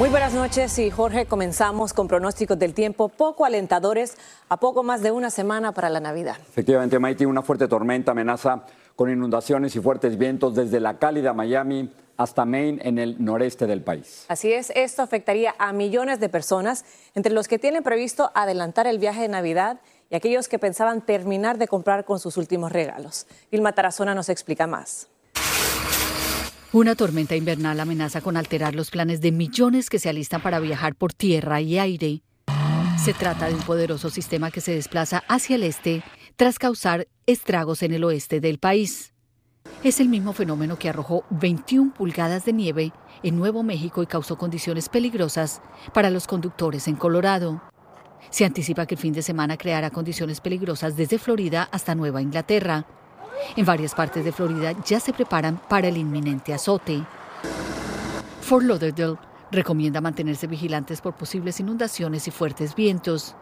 Muy buenas noches y Jorge, comenzamos con pronósticos del tiempo poco alentadores a poco más de una semana para la Navidad. Efectivamente, Maiti, una fuerte tormenta amenaza con inundaciones y fuertes vientos desde la cálida Miami hasta Maine en el noreste del país. Así es, esto afectaría a millones de personas, entre los que tienen previsto adelantar el viaje de Navidad y aquellos que pensaban terminar de comprar con sus últimos regalos. Vilma Tarazona nos explica más. Una tormenta invernal amenaza con alterar los planes de millones que se alistan para viajar por tierra y aire. Se trata de un poderoso sistema que se desplaza hacia el este tras causar estragos en el oeste del país. Es el mismo fenómeno que arrojó 21 pulgadas de nieve en Nuevo México y causó condiciones peligrosas para los conductores en Colorado. Se anticipa que el fin de semana creará condiciones peligrosas desde Florida hasta Nueva Inglaterra. En varias partes de Florida ya se preparan para el inminente azote. Fort Lauderdale recomienda mantenerse vigilantes por posibles inundaciones y fuertes vientos.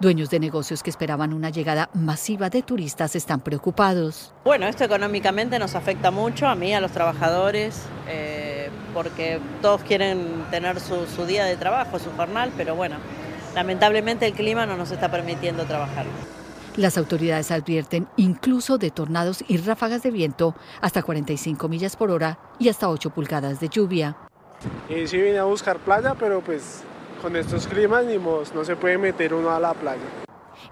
Dueños de negocios que esperaban una llegada masiva de turistas están preocupados. Bueno, esto económicamente nos afecta mucho a mí, a los trabajadores, eh, porque todos quieren tener su, su día de trabajo, su jornal, pero bueno, lamentablemente el clima no nos está permitiendo trabajar. Las autoridades advierten incluso de tornados y ráfagas de viento hasta 45 millas por hora y hasta 8 pulgadas de lluvia. Y sí vine a buscar playa, pero pues con estos climas ni no se puede meter uno a la playa.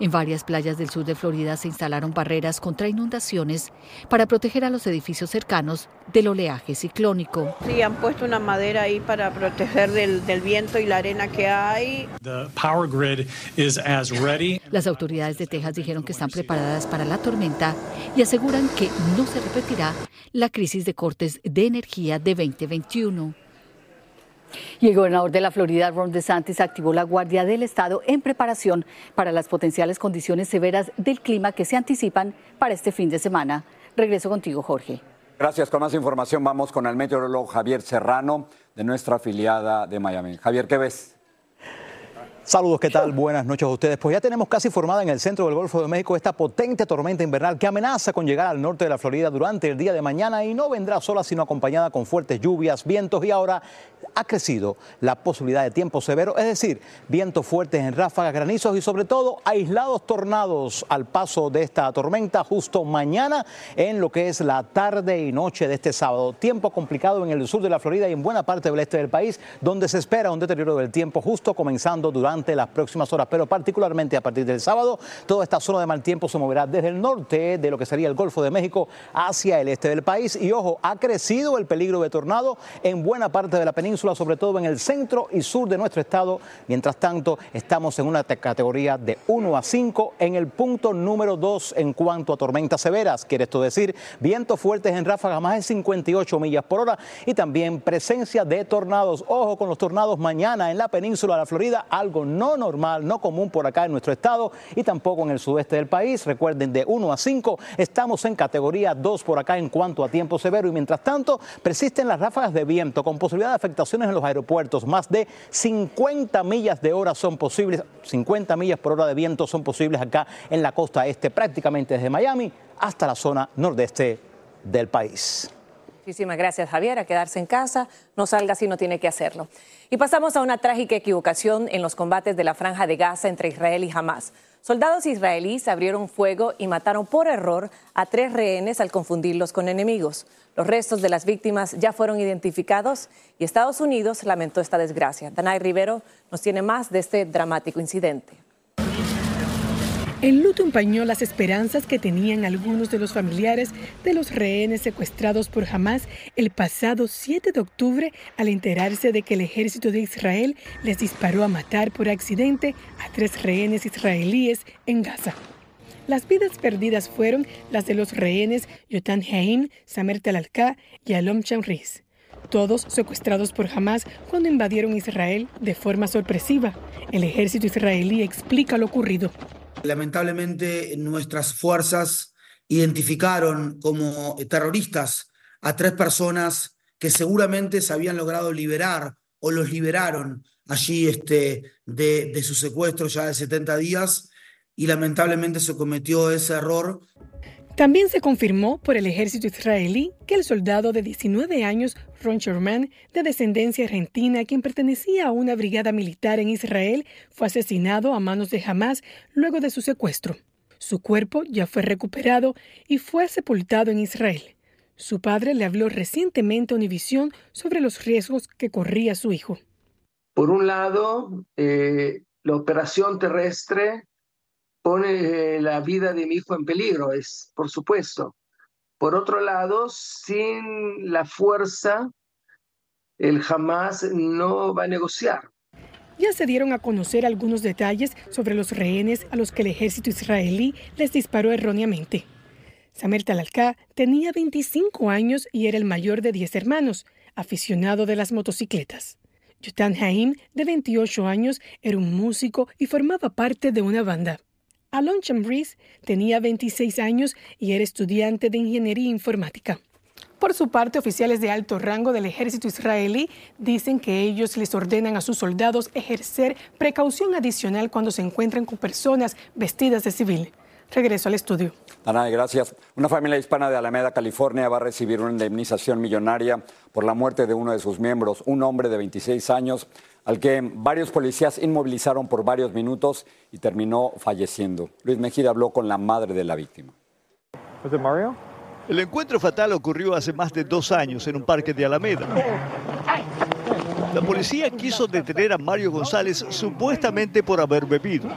En varias playas del sur de Florida se instalaron barreras contra inundaciones para proteger a los edificios cercanos del oleaje ciclónico. Sí, han puesto una madera ahí para proteger del, del viento y la arena que hay. The power grid is as ready. Las autoridades de Texas dijeron que están preparadas para la tormenta y aseguran que no se repetirá la crisis de cortes de energía de 2021. Y el gobernador de la Florida, Ron DeSantis, activó la Guardia del Estado en preparación para las potenciales condiciones severas del clima que se anticipan para este fin de semana. Regreso contigo, Jorge. Gracias. Con más información vamos con el meteorólogo Javier Serrano de nuestra afiliada de Miami. Javier, ¿qué ves? Saludos, ¿qué tal? Buenas noches a ustedes. Pues ya tenemos casi formada en el centro del Golfo de México esta potente tormenta invernal que amenaza con llegar al norte de la Florida durante el día de mañana y no vendrá sola sino acompañada con fuertes lluvias, vientos y ahora ha crecido la posibilidad de tiempo severo, es decir, vientos fuertes en ráfagas, granizos y sobre todo aislados tornados al paso de esta tormenta justo mañana en lo que es la tarde y noche de este sábado. Tiempo complicado en el sur de la Florida y en buena parte del este del país donde se espera un deterioro del tiempo justo comenzando durante las próximas horas, pero particularmente a partir del sábado, toda esta zona de mal tiempo se moverá desde el norte de lo que sería el Golfo de México hacia el este del país. Y ojo, ha crecido el peligro de tornado en buena parte de la península, sobre todo en el centro y sur de nuestro estado. Mientras tanto, estamos en una categoría de 1 a 5 en el punto número 2 en cuanto a tormentas severas. Quiere esto decir vientos fuertes en ráfagas más de 58 millas por hora y también presencia de tornados. Ojo con los tornados mañana en la península de la Florida, algo no normal, no común por acá en nuestro estado y tampoco en el sudeste del país. Recuerden, de 1 a 5 estamos en categoría 2 por acá en cuanto a tiempo severo y mientras tanto persisten las ráfagas de viento con posibilidad de afectaciones en los aeropuertos. Más de 50 millas de hora son posibles, 50 millas por hora de viento son posibles acá en la costa este, prácticamente desde Miami hasta la zona nordeste del país. Muchísimas gracias, Javier. A quedarse en casa, no salga si no tiene que hacerlo. Y pasamos a una trágica equivocación en los combates de la franja de Gaza entre Israel y Hamas. Soldados israelíes abrieron fuego y mataron por error a tres rehenes al confundirlos con enemigos. Los restos de las víctimas ya fueron identificados y Estados Unidos lamentó esta desgracia. Danay Rivero nos tiene más de este dramático incidente. El luto empañó las esperanzas que tenían algunos de los familiares de los rehenes secuestrados por Hamas el pasado 7 de octubre al enterarse de que el ejército de Israel les disparó a matar por accidente a tres rehenes israelíes en Gaza. Las vidas perdidas fueron las de los rehenes Yotan Haim, Samer Talalka y Alom Chamriz todos secuestrados por Hamas cuando invadieron Israel de forma sorpresiva. El ejército israelí explica lo ocurrido. Lamentablemente nuestras fuerzas identificaron como terroristas a tres personas que seguramente se habían logrado liberar o los liberaron allí este, de, de su secuestro ya de 70 días y lamentablemente se cometió ese error. También se confirmó por el ejército israelí que el soldado de 19 años, Ron Sherman, de descendencia argentina, quien pertenecía a una brigada militar en Israel, fue asesinado a manos de Hamas luego de su secuestro. Su cuerpo ya fue recuperado y fue sepultado en Israel. Su padre le habló recientemente a Univisión sobre los riesgos que corría su hijo. Por un lado, eh, la operación terrestre pone la vida de mi hijo en peligro, es por supuesto. Por otro lado, sin la fuerza, el jamás no va a negociar. Ya se dieron a conocer algunos detalles sobre los rehenes a los que el ejército israelí les disparó erróneamente. Samer Talalka tenía 25 años y era el mayor de 10 hermanos, aficionado de las motocicletas. Yutan Haim, de 28 años, era un músico y formaba parte de una banda. Alon Chambris tenía 26 años y era estudiante de ingeniería informática. Por su parte, oficiales de alto rango del ejército israelí dicen que ellos les ordenan a sus soldados ejercer precaución adicional cuando se encuentran con personas vestidas de civil. Regreso al estudio. Ana, gracias. Una familia hispana de Alameda, California, va a recibir una indemnización millonaria por la muerte de uno de sus miembros, un hombre de 26 años, al que varios policías inmovilizaron por varios minutos y terminó falleciendo. Luis Mejida habló con la madre de la víctima. Mario? El encuentro fatal ocurrió hace más de dos años en un parque de Alameda. La policía quiso detener a Mario González supuestamente por haber bebido.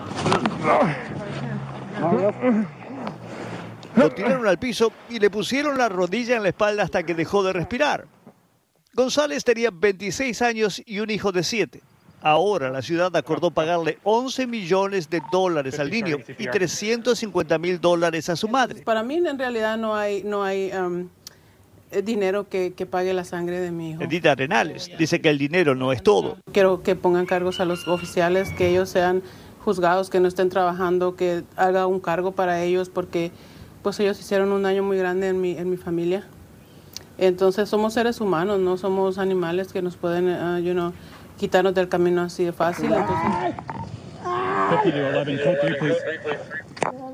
Lo tiraron al piso y le pusieron la rodilla en la espalda hasta que dejó de respirar. González tenía 26 años y un hijo de 7. Ahora la ciudad acordó pagarle 11 millones de dólares al niño y 350 mil dólares a su madre. Para mí en realidad no hay, no hay um, dinero que, que, pague la sangre de mi hijo. Edith Arenales dice que el dinero no es todo. Quiero que pongan cargos a los oficiales, que ellos sean juzgados, que no estén trabajando, que haga un cargo para ellos porque pues ellos hicieron un daño muy grande en mi, en mi familia. Entonces somos seres humanos, no somos animales que nos pueden, uh, quitarnos del camino así de fácil.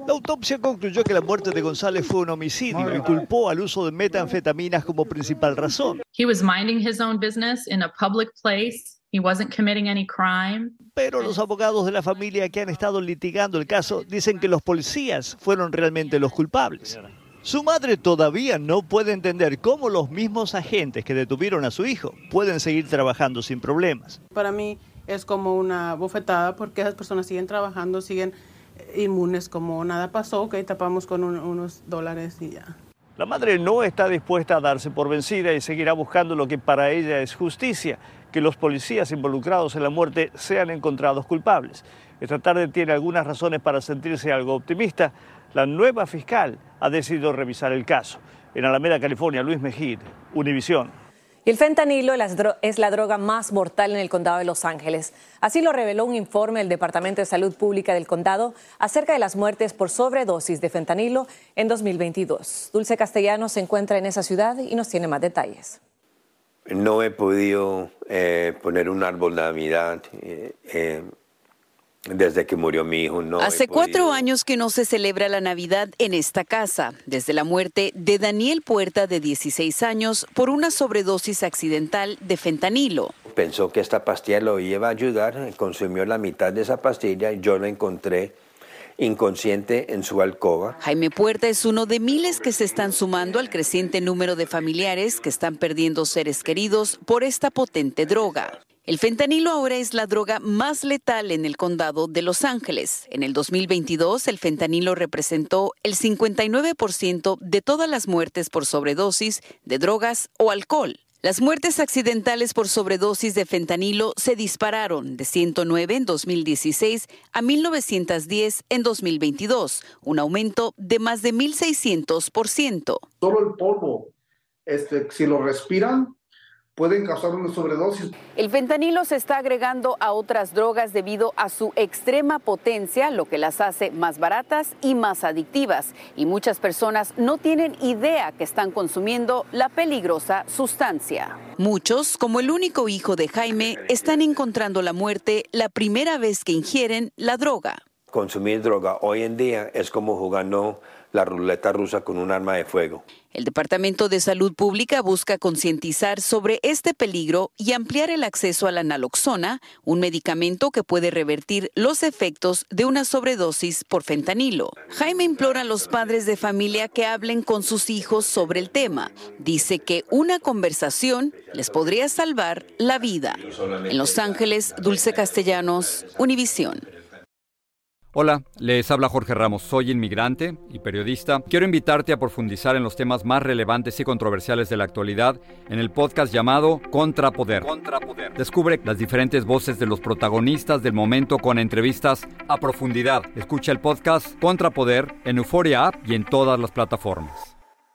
La autopsia concluyó que la muerte de González fue un homicidio y culpó al uso de metanfetaminas como principal razón. He was minding his own business in a public place. He wasn't committing any crime. Pero los abogados de la familia que han estado litigando el caso dicen que los policías fueron realmente los culpables. Su madre todavía no puede entender cómo los mismos agentes que detuvieron a su hijo pueden seguir trabajando sin problemas. Para mí es como una bofetada porque esas personas siguen trabajando, siguen inmunes como nada pasó, que tapamos con unos dólares y ya. La madre no está dispuesta a darse por vencida y seguirá buscando lo que para ella es justicia, que los policías involucrados en la muerte sean encontrados culpables. Esta tarde tiene algunas razones para sentirse algo optimista, la nueva fiscal ha decidido revisar el caso. En Alameda, California, Luis Mejid, Univisión. Y el fentanilo es la droga más mortal en el condado de Los Ángeles. Así lo reveló un informe del Departamento de Salud Pública del condado acerca de las muertes por sobredosis de fentanilo en 2022. Dulce Castellano se encuentra en esa ciudad y nos tiene más detalles. No he podido eh, poner un árbol de Navidad. Eh, eh, desde que murió mi hijo. No Hace cuatro años que no se celebra la Navidad en esta casa, desde la muerte de Daniel Puerta, de 16 años, por una sobredosis accidental de fentanilo. Pensó que esta pastilla lo iba a ayudar, consumió la mitad de esa pastilla y yo lo encontré inconsciente en su alcoba. Jaime Puerta es uno de miles que se están sumando al creciente número de familiares que están perdiendo seres queridos por esta potente droga. El fentanilo ahora es la droga más letal en el condado de Los Ángeles. En el 2022, el fentanilo representó el 59% de todas las muertes por sobredosis de drogas o alcohol. Las muertes accidentales por sobredosis de fentanilo se dispararon de 109 en 2016 a 1910 en 2022, un aumento de más de 1.600%. Solo el polvo, este, si lo respiran, pueden causar una sobredosis. El fentanilo se está agregando a otras drogas debido a su extrema potencia, lo que las hace más baratas y más adictivas. Y muchas personas no tienen idea que están consumiendo la peligrosa sustancia. Muchos, como el único hijo de Jaime, están encontrando la muerte la primera vez que ingieren la droga. Consumir droga hoy en día es como jugando la ruleta rusa con un arma de fuego. El Departamento de Salud Pública busca concientizar sobre este peligro y ampliar el acceso a la naloxona, un medicamento que puede revertir los efectos de una sobredosis por fentanilo. Jaime implora a los padres de familia que hablen con sus hijos sobre el tema. Dice que una conversación les podría salvar la vida. En Los Ángeles, Dulce Castellanos, Univisión. Hola, les habla Jorge Ramos, soy inmigrante y periodista. Quiero invitarte a profundizar en los temas más relevantes y controversiales de la actualidad en el podcast llamado Contrapoder. Contrapoder. Descubre las diferentes voces de los protagonistas del momento con entrevistas a profundidad. Escucha el podcast Contrapoder en Euforia App y en todas las plataformas.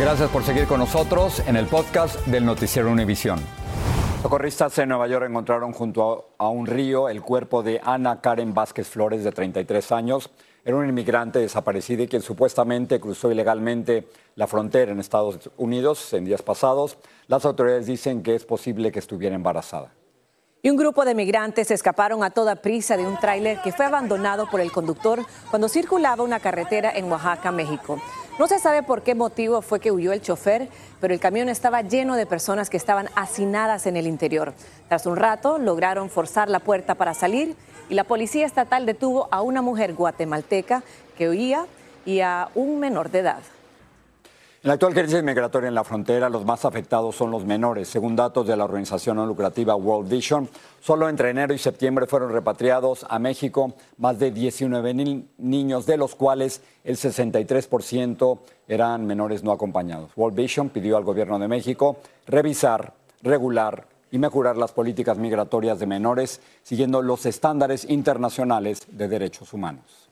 Gracias por seguir con nosotros en el podcast del Noticiero Univisión. Socorristas en Nueva York encontraron junto a un río el cuerpo de Ana Karen Vázquez Flores, de 33 años. Era un inmigrante desaparecido y quien supuestamente cruzó ilegalmente la frontera en Estados Unidos en días pasados. Las autoridades dicen que es posible que estuviera embarazada. Y un grupo de migrantes escaparon a toda prisa de un tráiler que fue abandonado por el conductor cuando circulaba una carretera en Oaxaca, México. No se sabe por qué motivo fue que huyó el chofer, pero el camión estaba lleno de personas que estaban hacinadas en el interior. Tras un rato lograron forzar la puerta para salir y la policía estatal detuvo a una mujer guatemalteca que huía y a un menor de edad. En la actual crisis migratoria en la frontera, los más afectados son los menores. Según datos de la organización no lucrativa World Vision, solo entre enero y septiembre fueron repatriados a México más de 19 mil niños, de los cuales el 63% eran menores no acompañados. World Vision pidió al gobierno de México revisar, regular y mejorar las políticas migratorias de menores, siguiendo los estándares internacionales de derechos humanos.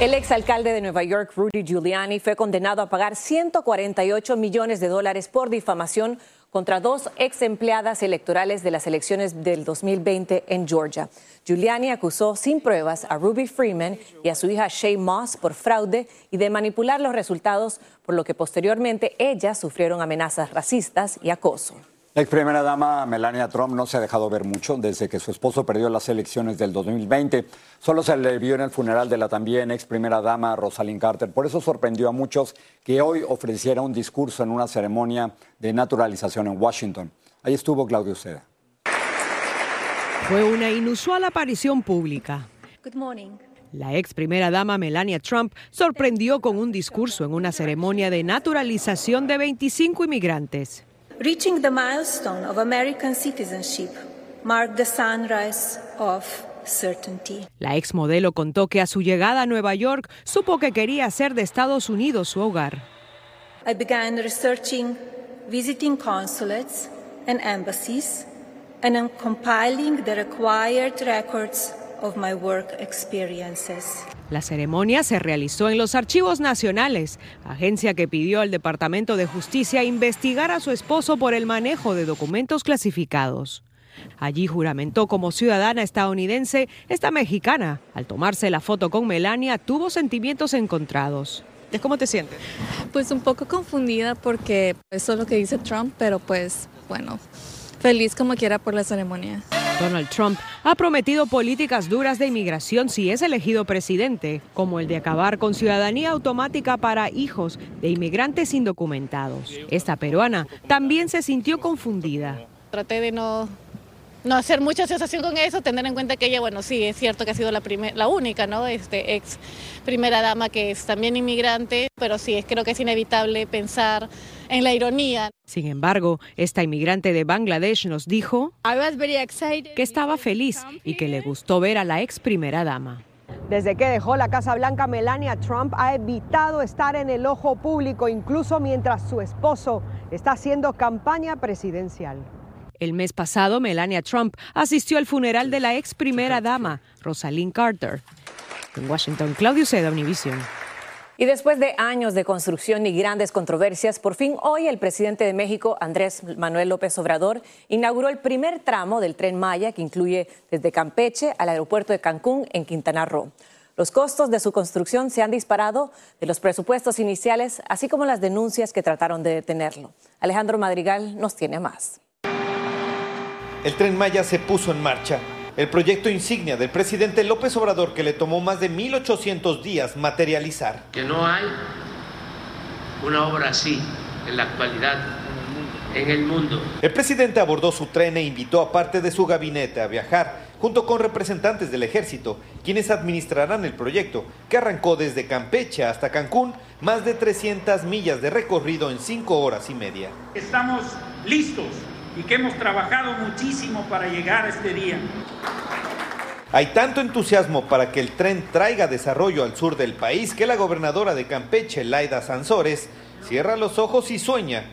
El exalcalde de Nueva York, Rudy Giuliani, fue condenado a pagar 148 millones de dólares por difamación contra dos ex empleadas electorales de las elecciones del 2020 en Georgia. Giuliani acusó sin pruebas a Ruby Freeman y a su hija Shay Moss por fraude y de manipular los resultados, por lo que posteriormente ellas sufrieron amenazas racistas y acoso. La ex primera dama Melania Trump no se ha dejado ver mucho desde que su esposo perdió las elecciones del 2020. Solo se le vio en el funeral de la también ex primera dama Rosalind Carter. Por eso sorprendió a muchos que hoy ofreciera un discurso en una ceremonia de naturalización en Washington. Ahí estuvo Claudio Seda. Fue una inusual aparición pública. Good morning. La ex primera dama Melania Trump sorprendió con un discurso en una ceremonia de naturalización de 25 inmigrantes. Reaching the milestone of American citizenship marked the sunrise of certainty. La ex modelo contó que a su llegada a Nueva York supo que quería hacer de Estados Unidos su hogar. I began researching, visiting consulates and embassies, and compiling the required records of my work experiences. La ceremonia se realizó en los Archivos Nacionales, agencia que pidió al Departamento de Justicia investigar a su esposo por el manejo de documentos clasificados. Allí juramentó como ciudadana estadounidense esta mexicana. Al tomarse la foto con Melania, tuvo sentimientos encontrados. ¿Cómo te sientes? Pues un poco confundida porque eso es lo que dice Trump, pero pues bueno, feliz como quiera por la ceremonia. Donald Trump ha prometido políticas duras de inmigración si es elegido presidente, como el de acabar con ciudadanía automática para hijos de inmigrantes indocumentados. Esta peruana también se sintió confundida. Traté de no no hacer mucha asociación con eso, tener en cuenta que ella, bueno, sí, es cierto que ha sido la, la única, ¿no? Este, ex primera dama que es también inmigrante, pero sí, creo que es inevitable pensar en la ironía. Sin embargo, esta inmigrante de Bangladesh nos dijo que estaba feliz y que le gustó ver a la ex primera dama. Desde que dejó la Casa Blanca, Melania Trump ha evitado estar en el ojo público, incluso mientras su esposo está haciendo campaña presidencial. El mes pasado, Melania Trump asistió al funeral de la ex primera dama, Rosalind Carter. En Washington, Claudio Seda, Univision. Y después de años de construcción y grandes controversias, por fin hoy el presidente de México, Andrés Manuel López Obrador, inauguró el primer tramo del tren Maya que incluye desde Campeche al aeropuerto de Cancún en Quintana Roo. Los costos de su construcción se han disparado de los presupuestos iniciales, así como las denuncias que trataron de detenerlo. Alejandro Madrigal nos tiene más. El tren Maya se puso en marcha. El proyecto insignia del presidente López Obrador que le tomó más de 1.800 días materializar. Que no hay una obra así en la actualidad en el mundo. El presidente abordó su tren e invitó a parte de su gabinete a viajar, junto con representantes del ejército, quienes administrarán el proyecto, que arrancó desde Campeche hasta Cancún, más de 300 millas de recorrido en 5 horas y media. Estamos listos y que hemos trabajado muchísimo para llegar a este día. Hay tanto entusiasmo para que el tren traiga desarrollo al sur del país que la gobernadora de Campeche, Laida Sansores, cierra los ojos y sueña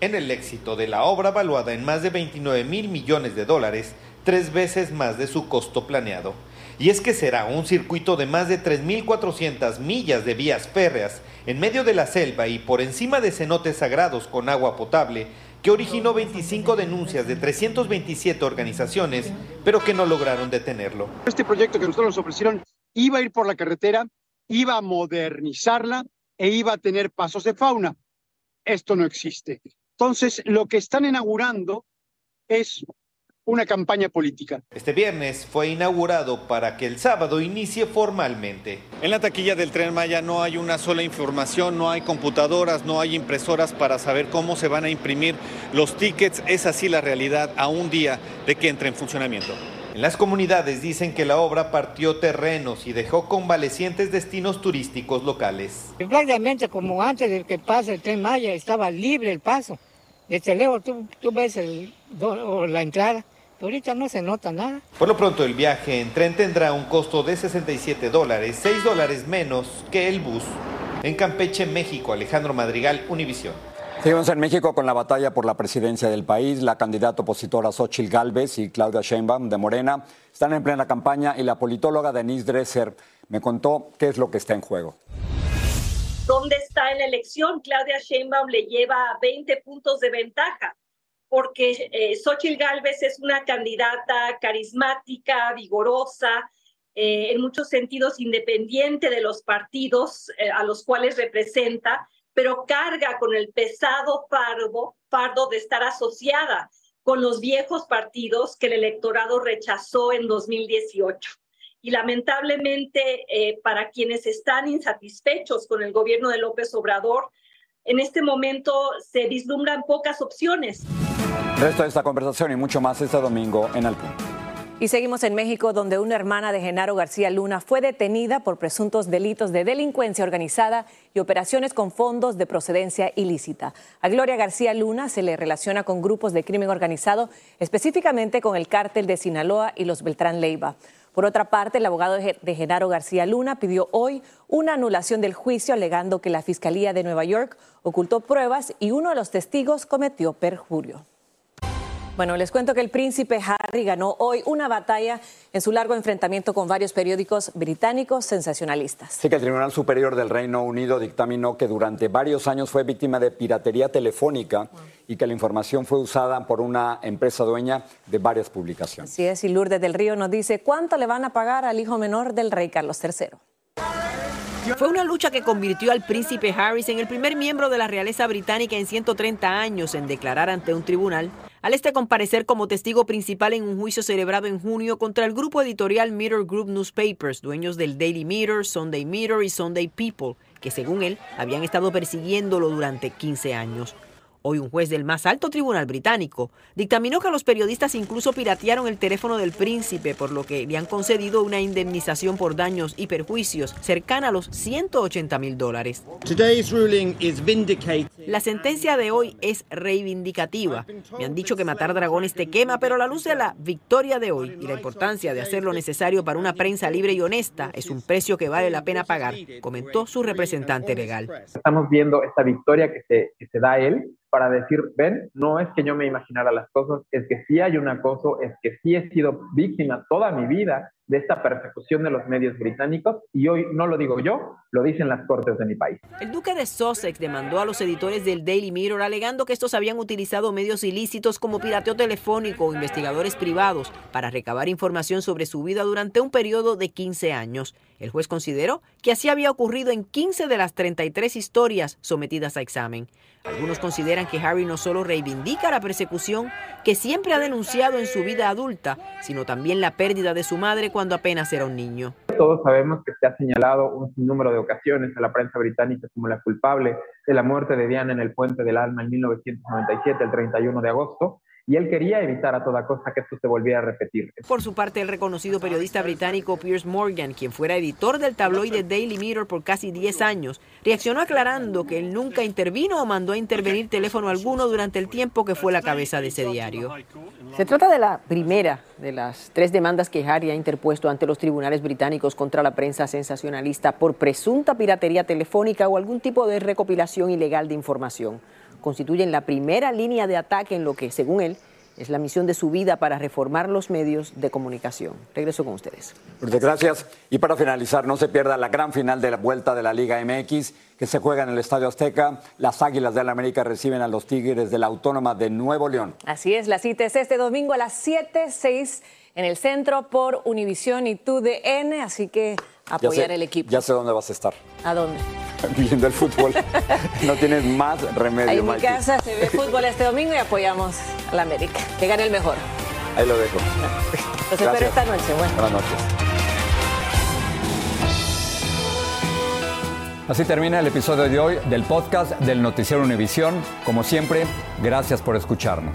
en el éxito de la obra valuada en más de 29 mil millones de dólares, tres veces más de su costo planeado. Y es que será un circuito de más de 3.400 millas de vías férreas en medio de la selva y por encima de cenotes sagrados con agua potable que originó 25 denuncias de 327 organizaciones, pero que no lograron detenerlo. Este proyecto que nosotros nos ofrecieron iba a ir por la carretera, iba a modernizarla e iba a tener pasos de fauna. Esto no existe. Entonces, lo que están inaugurando es una campaña política. Este viernes fue inaugurado para que el sábado inicie formalmente. En la taquilla del tren Maya no hay una sola información, no hay computadoras, no hay impresoras para saber cómo se van a imprimir los tickets. Es así la realidad a un día de que entre en funcionamiento. En las comunidades dicen que la obra partió terrenos y dejó convalecientes destinos turísticos locales. Prácticamente como antes de que pase el tren Maya estaba libre el paso. Desde lejos tú, tú ves el, la entrada ahorita no se nota nada. Por lo pronto el viaje en tren tendrá un costo de 67 dólares, 6 dólares menos que el bus. En Campeche, México, Alejandro Madrigal, Univisión. Seguimos en México con la batalla por la presidencia del país. La candidata opositora Xochitl Gálvez y Claudia Sheinbaum de Morena están en plena campaña y la politóloga Denise Dresser me contó qué es lo que está en juego. ¿Dónde está en la elección? Claudia Sheinbaum le lleva 20 puntos de ventaja porque eh, Xochitl Gálvez es una candidata carismática, vigorosa, eh, en muchos sentidos independiente de los partidos eh, a los cuales representa, pero carga con el pesado fardo, fardo de estar asociada con los viejos partidos que el electorado rechazó en 2018. Y lamentablemente, eh, para quienes están insatisfechos con el gobierno de López Obrador, en este momento se vislumbran pocas opciones. resto de esta conversación y mucho más este domingo en Al Y seguimos en México, donde una hermana de Genaro García Luna fue detenida por presuntos delitos de delincuencia organizada y operaciones con fondos de procedencia ilícita. A Gloria García Luna se le relaciona con grupos de crimen organizado, específicamente con el cártel de Sinaloa y los Beltrán Leiva. Por otra parte, el abogado de Genaro García Luna pidió hoy una anulación del juicio alegando que la Fiscalía de Nueva York ocultó pruebas y uno de los testigos cometió perjurio. Bueno, les cuento que el príncipe Harry ganó hoy una batalla en su largo enfrentamiento con varios periódicos británicos sensacionalistas. Sí que el Tribunal Superior del Reino Unido dictaminó que durante varios años fue víctima de piratería telefónica y que la información fue usada por una empresa dueña de varias publicaciones. Así es, y Lourdes del Río nos dice cuánto le van a pagar al hijo menor del rey Carlos III. Fue una lucha que convirtió al príncipe Harris en el primer miembro de la realeza británica en 130 años en declarar ante un tribunal al este comparecer como testigo principal en un juicio celebrado en junio contra el grupo editorial Mirror Group Newspapers, dueños del Daily Mirror, Sunday Mirror y Sunday People, que según él habían estado persiguiéndolo durante 15 años. Hoy un juez del más alto tribunal británico dictaminó que los periodistas incluso piratearon el teléfono del príncipe, por lo que le han concedido una indemnización por daños y perjuicios cercana a los 180 mil dólares. La sentencia de hoy es reivindicativa. Me han dicho que matar dragones te quema, pero a la luz de la victoria de hoy y la importancia de hacer lo necesario para una prensa libre y honesta es un precio que vale la pena pagar, comentó su representante legal. Estamos viendo esta victoria que se, que se da él para decir, ven, no es que yo me imaginara las cosas, es que sí hay un acoso, es que sí he sido víctima toda mi vida de esta persecución de los medios británicos y hoy no lo digo yo, lo dicen las cortes de mi país. El duque de Sussex demandó a los editores del Daily Mirror alegando que estos habían utilizado medios ilícitos como pirateo telefónico o investigadores privados para recabar información sobre su vida durante un periodo de 15 años. El juez consideró que así había ocurrido en 15 de las 33 historias sometidas a examen. Algunos consideran que Harry no solo reivindica la persecución que siempre ha denunciado en su vida adulta, sino también la pérdida de su madre cuando apenas era un niño. Todos sabemos que se ha señalado un sinnúmero de ocasiones a la prensa británica como la culpable de la muerte de Diana en el Puente del Alma en 1997, el 31 de agosto, y él quería evitar a toda costa que esto se volviera a repetir. Por su parte, el reconocido periodista británico Piers Morgan, quien fuera editor del tabloide Daily Mirror por casi 10 años, reaccionó aclarando que él nunca intervino o mandó a intervenir teléfono alguno durante el tiempo que fue la cabeza de ese diario. Se trata de la primera de las tres demandas que Harry ha interpuesto ante los tribunales británicos contra la prensa sensacionalista por presunta piratería telefónica o algún tipo de recopilación ilegal de información constituyen la primera línea de ataque en lo que, según él, es la misión de su vida para reformar los medios de comunicación. Regreso con ustedes. Muchas gracias. Y para finalizar, no se pierda la gran final de la vuelta de la Liga MX que se juega en el Estadio Azteca. Las Águilas de la América reciben a los Tigres de la Autónoma de Nuevo León. Así es, la cita es este domingo a las 7, 6 en el centro por Univisión y TUDN, así que apoyar el equipo. Ya sé dónde vas a estar. ¿A dónde? Viendo el fútbol. no tienes más remedio. Ahí en mi casa se ve fútbol este domingo y apoyamos a la América. Que gane el mejor. Ahí lo dejo. Los espero esta noche. Bueno. Buenas noches. Así termina el episodio de hoy del podcast del Noticiero Univisión. Como siempre, gracias por escucharnos.